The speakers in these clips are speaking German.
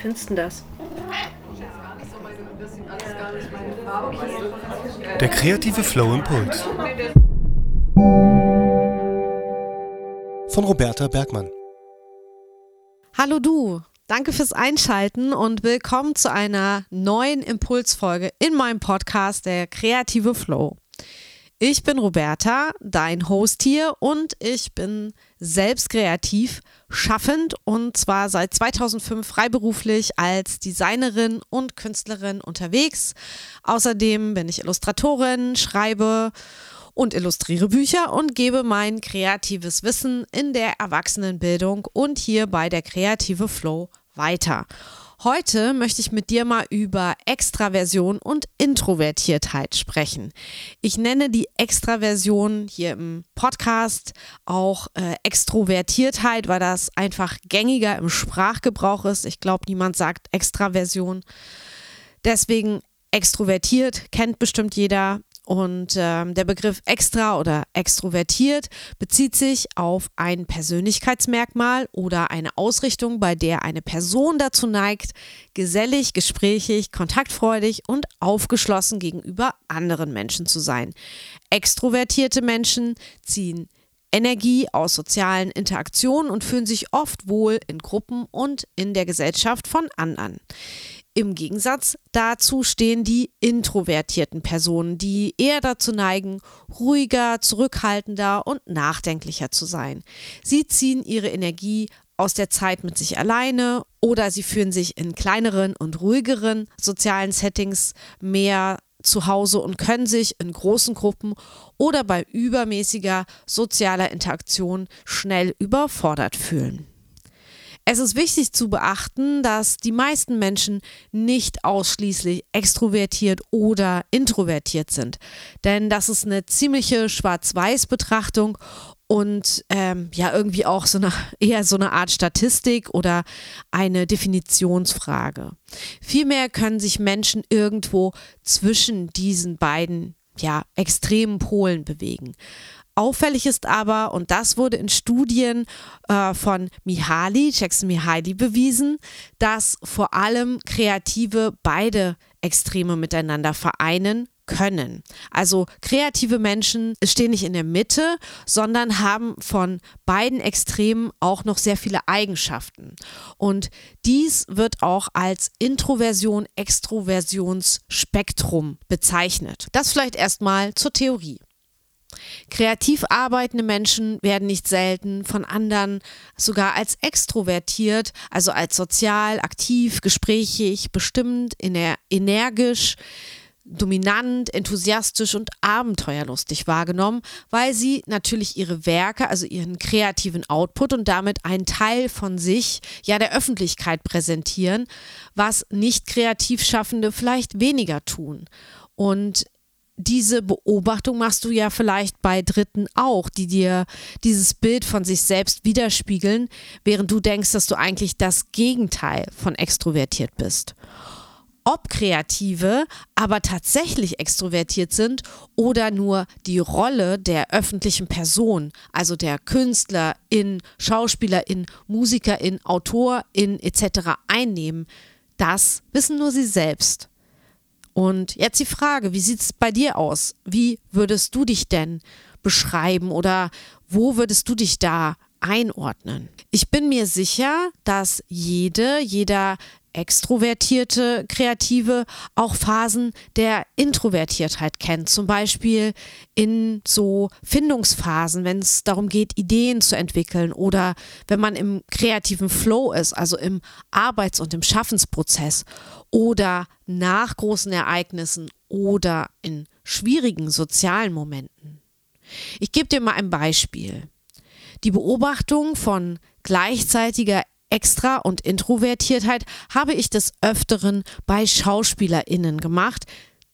findest du das? Der kreative Flow Impuls. Von Roberta Bergmann. Hallo du, danke fürs Einschalten und willkommen zu einer neuen Impulsfolge in meinem Podcast Der kreative Flow. Ich bin Roberta, dein Host hier und ich bin selbst kreativ, schaffend und zwar seit 2005 freiberuflich als Designerin und Künstlerin unterwegs. Außerdem bin ich Illustratorin, schreibe und illustriere Bücher und gebe mein kreatives Wissen in der Erwachsenenbildung und hier bei der kreative Flow weiter. Heute möchte ich mit dir mal über Extraversion und Introvertiertheit sprechen. Ich nenne die Extraversion hier im Podcast auch äh, Extrovertiertheit, weil das einfach gängiger im Sprachgebrauch ist. Ich glaube, niemand sagt Extraversion. Deswegen extrovertiert kennt bestimmt jeder. Und ähm, der Begriff extra oder extrovertiert bezieht sich auf ein Persönlichkeitsmerkmal oder eine Ausrichtung, bei der eine Person dazu neigt, gesellig, gesprächig, kontaktfreudig und aufgeschlossen gegenüber anderen Menschen zu sein. Extrovertierte Menschen ziehen Energie aus sozialen Interaktionen und fühlen sich oft wohl in Gruppen und in der Gesellschaft von anderen. Im Gegensatz dazu stehen die introvertierten Personen, die eher dazu neigen, ruhiger, zurückhaltender und nachdenklicher zu sein. Sie ziehen ihre Energie aus der Zeit mit sich alleine oder sie fühlen sich in kleineren und ruhigeren sozialen Settings mehr zu Hause und können sich in großen Gruppen oder bei übermäßiger sozialer Interaktion schnell überfordert fühlen. Es ist wichtig zu beachten, dass die meisten Menschen nicht ausschließlich extrovertiert oder introvertiert sind. Denn das ist eine ziemliche Schwarz-Weiß-Betrachtung und ähm, ja irgendwie auch so eine eher so eine Art Statistik oder eine Definitionsfrage. Vielmehr können sich Menschen irgendwo zwischen diesen beiden ja extremen Polen bewegen. Auffällig ist aber, und das wurde in Studien äh, von Mihaly, Jackson Mihaly bewiesen, dass vor allem Kreative beide Extreme miteinander vereinen können. Also kreative Menschen stehen nicht in der Mitte, sondern haben von beiden Extremen auch noch sehr viele Eigenschaften. Und dies wird auch als Introversion-Extroversionsspektrum bezeichnet. Das vielleicht erstmal zur Theorie. Kreativ arbeitende Menschen werden nicht selten von anderen sogar als extrovertiert, also als sozial, aktiv, gesprächig, bestimmt, energisch, dominant, enthusiastisch und abenteuerlustig wahrgenommen, weil sie natürlich ihre Werke, also ihren kreativen Output und damit einen Teil von sich, ja der Öffentlichkeit präsentieren, was nicht kreativ Schaffende vielleicht weniger tun. Und diese Beobachtung machst du ja vielleicht bei Dritten auch, die dir dieses Bild von sich selbst widerspiegeln, während du denkst, dass du eigentlich das Gegenteil von extrovertiert bist. Ob Kreative aber tatsächlich extrovertiert sind oder nur die Rolle der öffentlichen Person, also der Künstlerin, Schauspielerin, Musikerin, Autorin etc. einnehmen, das wissen nur sie selbst. Und jetzt die Frage, wie sieht es bei dir aus? Wie würdest du dich denn beschreiben oder wo würdest du dich da einordnen? Ich bin mir sicher, dass jede, jeder extrovertierte Kreative auch Phasen der Introvertiertheit kennt. Zum Beispiel in so Findungsphasen, wenn es darum geht, Ideen zu entwickeln oder wenn man im kreativen Flow ist, also im Arbeits- und im Schaffensprozess oder nach großen Ereignissen oder in schwierigen sozialen Momenten. Ich gebe dir mal ein Beispiel. Die Beobachtung von gleichzeitiger Extra- und Introvertiertheit habe ich des Öfteren bei SchauspielerInnen gemacht,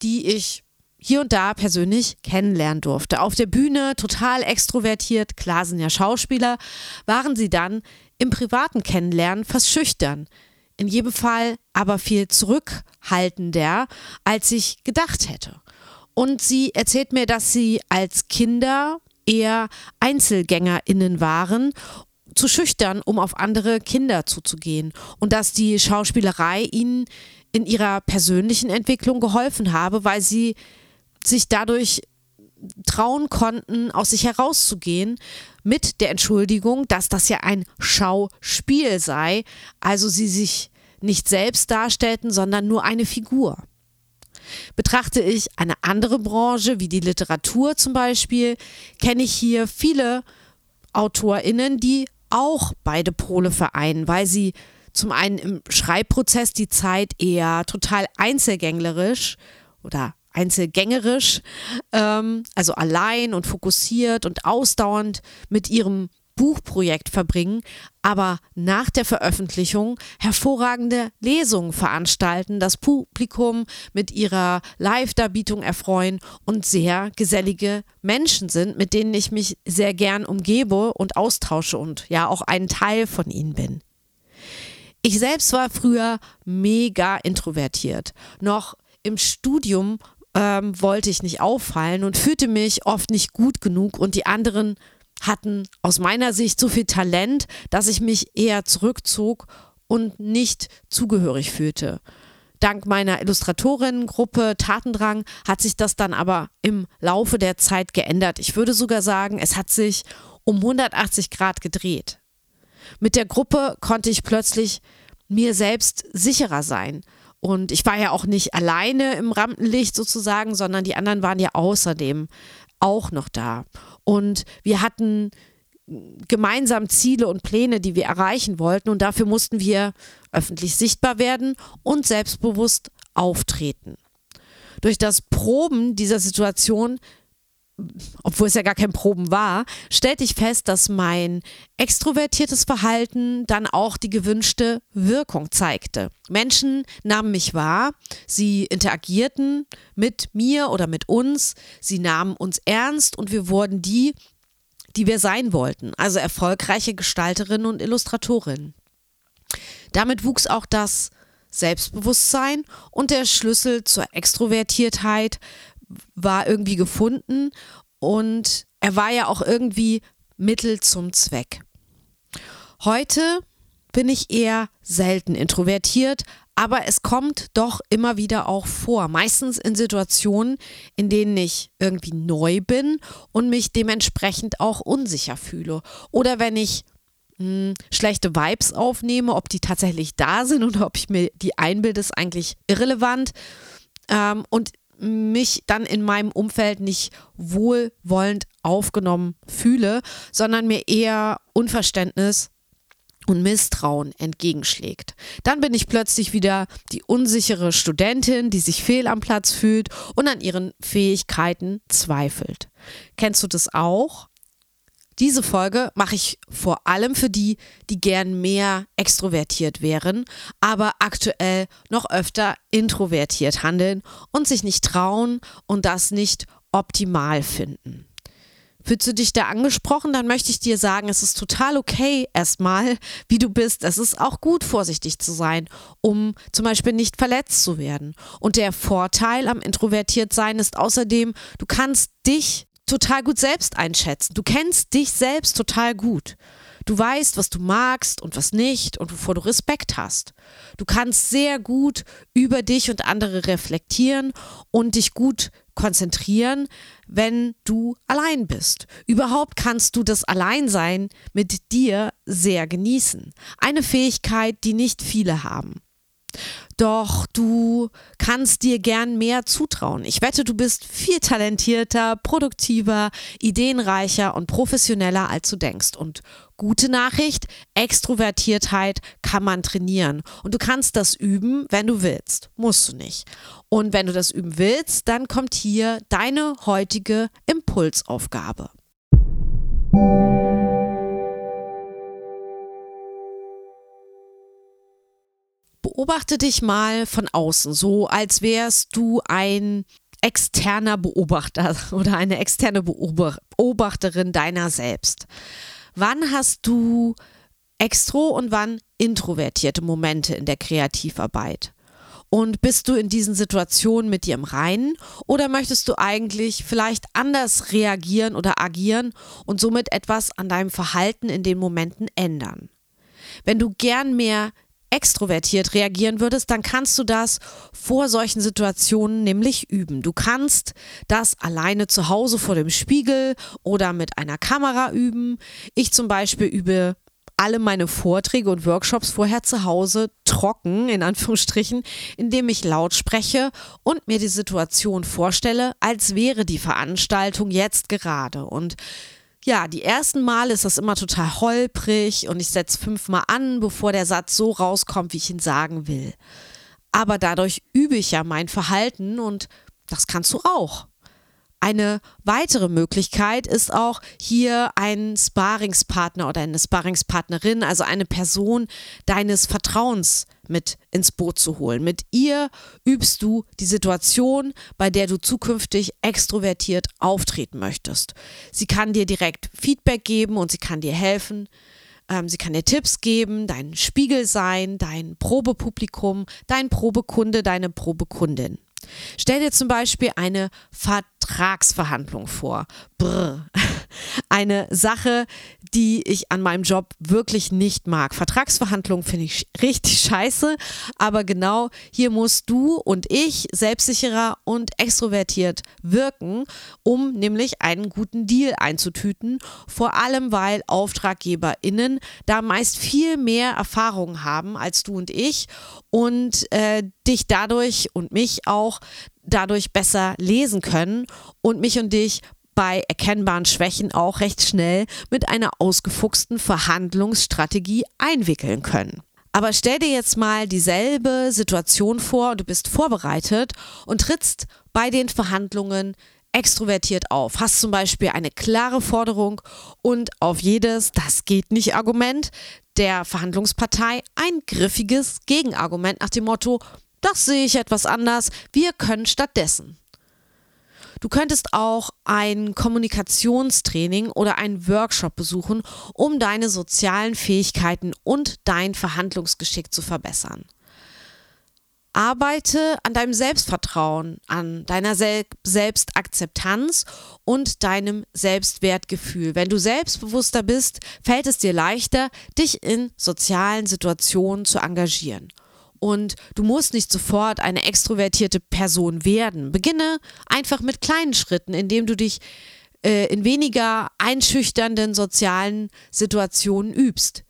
die ich hier und da persönlich kennenlernen durfte. Auf der Bühne total extrovertiert, klar sind ja Schauspieler, waren sie dann im privaten Kennenlernen fast schüchtern. In jedem Fall aber viel zurückhaltender, als ich gedacht hätte. Und sie erzählt mir, dass sie als Kinder eher EinzelgängerInnen waren zu schüchtern, um auf andere Kinder zuzugehen und dass die Schauspielerei ihnen in ihrer persönlichen Entwicklung geholfen habe, weil sie sich dadurch trauen konnten, aus sich herauszugehen, mit der Entschuldigung, dass das ja ein Schauspiel sei, also sie sich nicht selbst darstellten, sondern nur eine Figur. Betrachte ich eine andere Branche, wie die Literatur zum Beispiel, kenne ich hier viele AutorInnen, die auch beide Pole vereinen, weil sie zum einen im Schreibprozess die Zeit eher total einzelgänglerisch oder einzelgängerisch, ähm, also allein und fokussiert und ausdauernd mit ihrem Buchprojekt verbringen, aber nach der Veröffentlichung hervorragende Lesungen veranstalten, das Publikum mit ihrer Live-Darbietung erfreuen und sehr gesellige Menschen sind, mit denen ich mich sehr gern umgebe und austausche und ja auch ein Teil von ihnen bin. Ich selbst war früher mega introvertiert. Noch im Studium ähm, wollte ich nicht auffallen und fühlte mich oft nicht gut genug und die anderen hatten aus meiner Sicht so viel Talent, dass ich mich eher zurückzog und nicht zugehörig fühlte. Dank meiner Illustratorinnengruppe Tatendrang hat sich das dann aber im Laufe der Zeit geändert. Ich würde sogar sagen, es hat sich um 180 Grad gedreht. Mit der Gruppe konnte ich plötzlich mir selbst sicherer sein. Und ich war ja auch nicht alleine im Rampenlicht sozusagen, sondern die anderen waren ja außerdem auch noch da. Und wir hatten gemeinsam Ziele und Pläne, die wir erreichen wollten. Und dafür mussten wir öffentlich sichtbar werden und selbstbewusst auftreten. Durch das Proben dieser Situation obwohl es ja gar kein Proben war, stellte ich fest, dass mein extrovertiertes Verhalten dann auch die gewünschte Wirkung zeigte. Menschen nahmen mich wahr, sie interagierten mit mir oder mit uns, sie nahmen uns ernst und wir wurden die, die wir sein wollten, also erfolgreiche Gestalterinnen und Illustratorinnen. Damit wuchs auch das Selbstbewusstsein und der Schlüssel zur Extrovertiertheit war irgendwie gefunden und er war ja auch irgendwie Mittel zum Zweck. Heute bin ich eher selten introvertiert, aber es kommt doch immer wieder auch vor. Meistens in Situationen, in denen ich irgendwie neu bin und mich dementsprechend auch unsicher fühle. Oder wenn ich hm, schlechte Vibes aufnehme, ob die tatsächlich da sind oder ob ich mir die einbilde, ist eigentlich irrelevant. Ähm, und mich dann in meinem Umfeld nicht wohlwollend aufgenommen fühle, sondern mir eher Unverständnis und Misstrauen entgegenschlägt. Dann bin ich plötzlich wieder die unsichere Studentin, die sich fehl am Platz fühlt und an ihren Fähigkeiten zweifelt. Kennst du das auch? Diese Folge mache ich vor allem für die, die gern mehr extrovertiert wären, aber aktuell noch öfter introvertiert handeln und sich nicht trauen und das nicht optimal finden. Fühlst du dich da angesprochen, dann möchte ich dir sagen, es ist total okay erstmal, wie du bist. Es ist auch gut, vorsichtig zu sein, um zum Beispiel nicht verletzt zu werden. Und der Vorteil am Introvertiertsein ist außerdem, du kannst dich total gut selbst einschätzen. Du kennst dich selbst total gut. Du weißt, was du magst und was nicht und wovor du Respekt hast. Du kannst sehr gut über dich und andere reflektieren und dich gut konzentrieren, wenn du allein bist. Überhaupt kannst du das Alleinsein mit dir sehr genießen. Eine Fähigkeit, die nicht viele haben. Doch du kannst dir gern mehr zutrauen. Ich wette, du bist viel talentierter, produktiver, ideenreicher und professioneller, als du denkst. Und gute Nachricht, Extrovertiertheit kann man trainieren. Und du kannst das üben, wenn du willst. Musst du nicht. Und wenn du das üben willst, dann kommt hier deine heutige Impulsaufgabe. Beobachte dich mal von außen, so als wärst du ein externer Beobachter oder eine externe Beobachterin deiner selbst. Wann hast du extro und wann introvertierte Momente in der Kreativarbeit? Und bist du in diesen Situationen mit dir im Reinen oder möchtest du eigentlich vielleicht anders reagieren oder agieren und somit etwas an deinem Verhalten in den Momenten ändern? Wenn du gern mehr extrovertiert reagieren würdest, dann kannst du das vor solchen Situationen nämlich üben. Du kannst das alleine zu Hause vor dem Spiegel oder mit einer Kamera üben. Ich zum Beispiel übe alle meine Vorträge und Workshops vorher zu Hause trocken, in Anführungsstrichen, indem ich laut spreche und mir die Situation vorstelle, als wäre die Veranstaltung jetzt gerade. Und ja, die ersten Mal ist das immer total holprig und ich setze fünfmal an, bevor der Satz so rauskommt, wie ich ihn sagen will. Aber dadurch übe ich ja mein Verhalten und das kannst du auch. Eine weitere Möglichkeit ist auch hier ein Sparingspartner oder eine Sparingspartnerin, also eine Person deines Vertrauens mit ins Boot zu holen. Mit ihr übst du die Situation, bei der du zukünftig extrovertiert auftreten möchtest. Sie kann dir direkt Feedback geben und sie kann dir helfen. Ähm, sie kann dir Tipps geben, dein Spiegel sein, dein Probepublikum, dein Probekunde, deine Probekundin. Stell dir zum Beispiel eine Vertragsverhandlung vor. Brr. Eine Sache, die ich an meinem Job wirklich nicht mag. Vertragsverhandlungen finde ich richtig scheiße, aber genau hier musst du und ich selbstsicherer und extrovertiert wirken, um nämlich einen guten Deal einzutüten. Vor allem, weil AuftraggeberInnen da meist viel mehr Erfahrung haben als du und ich und äh, dich dadurch und mich auch dadurch besser lesen können und mich und dich bei erkennbaren Schwächen auch recht schnell mit einer ausgefuchsten Verhandlungsstrategie einwickeln können. Aber stell dir jetzt mal dieselbe Situation vor, du bist vorbereitet und trittst bei den Verhandlungen extrovertiert auf, hast zum Beispiel eine klare Forderung und auf jedes Das geht nicht Argument der Verhandlungspartei ein griffiges Gegenargument nach dem Motto, das sehe ich etwas anders, wir können stattdessen. Du könntest auch ein Kommunikationstraining oder einen Workshop besuchen, um deine sozialen Fähigkeiten und dein Verhandlungsgeschick zu verbessern. Arbeite an deinem Selbstvertrauen, an deiner Sel Selbstakzeptanz und deinem Selbstwertgefühl. Wenn du selbstbewusster bist, fällt es dir leichter, dich in sozialen Situationen zu engagieren. Und du musst nicht sofort eine extrovertierte Person werden. Beginne einfach mit kleinen Schritten, indem du dich äh, in weniger einschüchternden sozialen Situationen übst.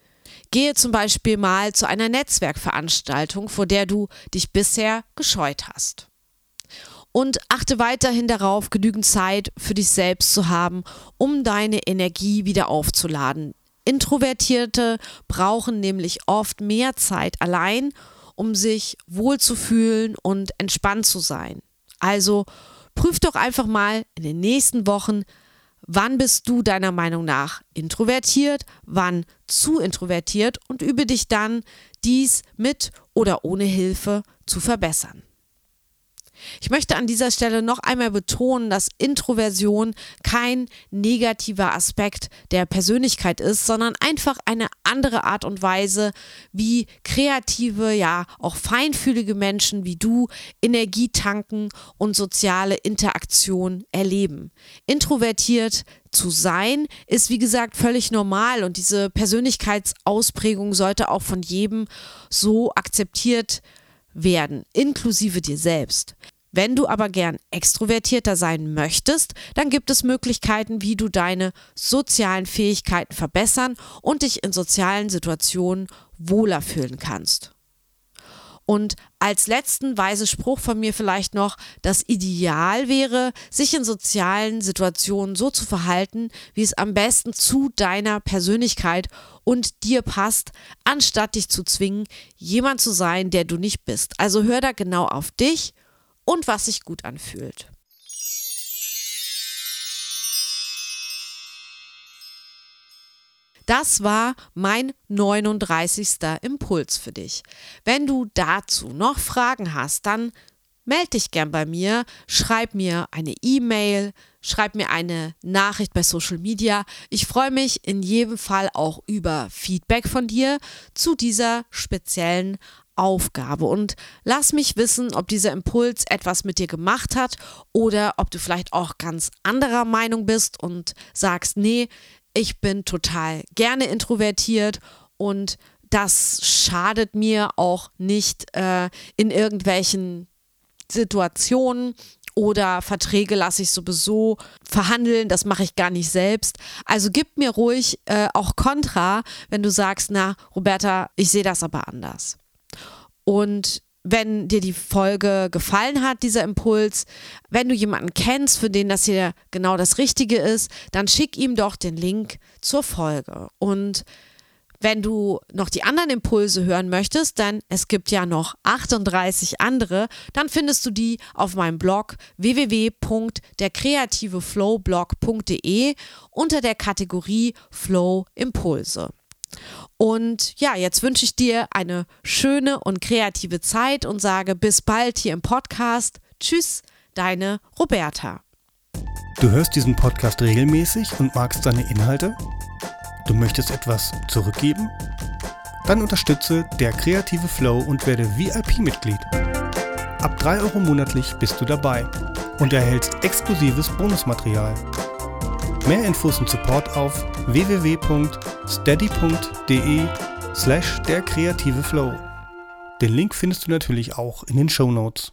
Gehe zum Beispiel mal zu einer Netzwerkveranstaltung, vor der du dich bisher gescheut hast. Und achte weiterhin darauf, genügend Zeit für dich selbst zu haben, um deine Energie wieder aufzuladen. Introvertierte brauchen nämlich oft mehr Zeit allein um sich wohlzufühlen und entspannt zu sein. Also prüf doch einfach mal in den nächsten Wochen, wann bist du deiner Meinung nach introvertiert, wann zu introvertiert und übe dich dann, dies mit oder ohne Hilfe zu verbessern. Ich möchte an dieser Stelle noch einmal betonen, dass Introversion kein negativer Aspekt der Persönlichkeit ist, sondern einfach eine andere Art und Weise, wie kreative, ja auch feinfühlige Menschen wie du Energie tanken und soziale Interaktion erleben. Introvertiert zu sein, ist wie gesagt völlig normal und diese Persönlichkeitsausprägung sollte auch von jedem so akzeptiert werden, inklusive dir selbst. Wenn du aber gern extrovertierter sein möchtest, dann gibt es Möglichkeiten, wie du deine sozialen Fähigkeiten verbessern und dich in sozialen Situationen wohler fühlen kannst. Und als letzten weise Spruch von mir vielleicht noch, das Ideal wäre, sich in sozialen Situationen so zu verhalten, wie es am besten zu deiner Persönlichkeit und dir passt, anstatt dich zu zwingen, jemand zu sein, der du nicht bist. Also hör da genau auf dich und was sich gut anfühlt. Das war mein 39. Impuls für dich. Wenn du dazu noch Fragen hast, dann melde dich gern bei mir, schreib mir eine E-Mail, schreib mir eine Nachricht bei Social Media. Ich freue mich in jedem Fall auch über Feedback von dir zu dieser speziellen Aufgabe und lass mich wissen, ob dieser Impuls etwas mit dir gemacht hat oder ob du vielleicht auch ganz anderer Meinung bist und sagst, nee, ich bin total gerne introvertiert und das schadet mir auch nicht äh, in irgendwelchen Situationen oder Verträge lasse ich sowieso verhandeln, das mache ich gar nicht selbst. Also gib mir ruhig äh, auch Kontra, wenn du sagst, na, Roberta, ich sehe das aber anders. Und wenn dir die Folge gefallen hat, dieser Impuls, wenn du jemanden kennst, für den das hier genau das Richtige ist, dann schick ihm doch den Link zur Folge. Und wenn du noch die anderen Impulse hören möchtest, denn es gibt ja noch 38 andere, dann findest du die auf meinem Blog www.derkreativeflowblog.de unter der Kategorie Flow Impulse. Und ja, jetzt wünsche ich dir eine schöne und kreative Zeit und sage bis bald hier im Podcast. Tschüss, deine Roberta. Du hörst diesen Podcast regelmäßig und magst seine Inhalte? Du möchtest etwas zurückgeben? Dann unterstütze der kreative Flow und werde VIP-Mitglied. Ab 3 Euro monatlich bist du dabei und erhältst exklusives Bonusmaterial. Mehr Infos und Support auf www.steady.de slash der kreative Flow. Den Link findest du natürlich auch in den Show Notes.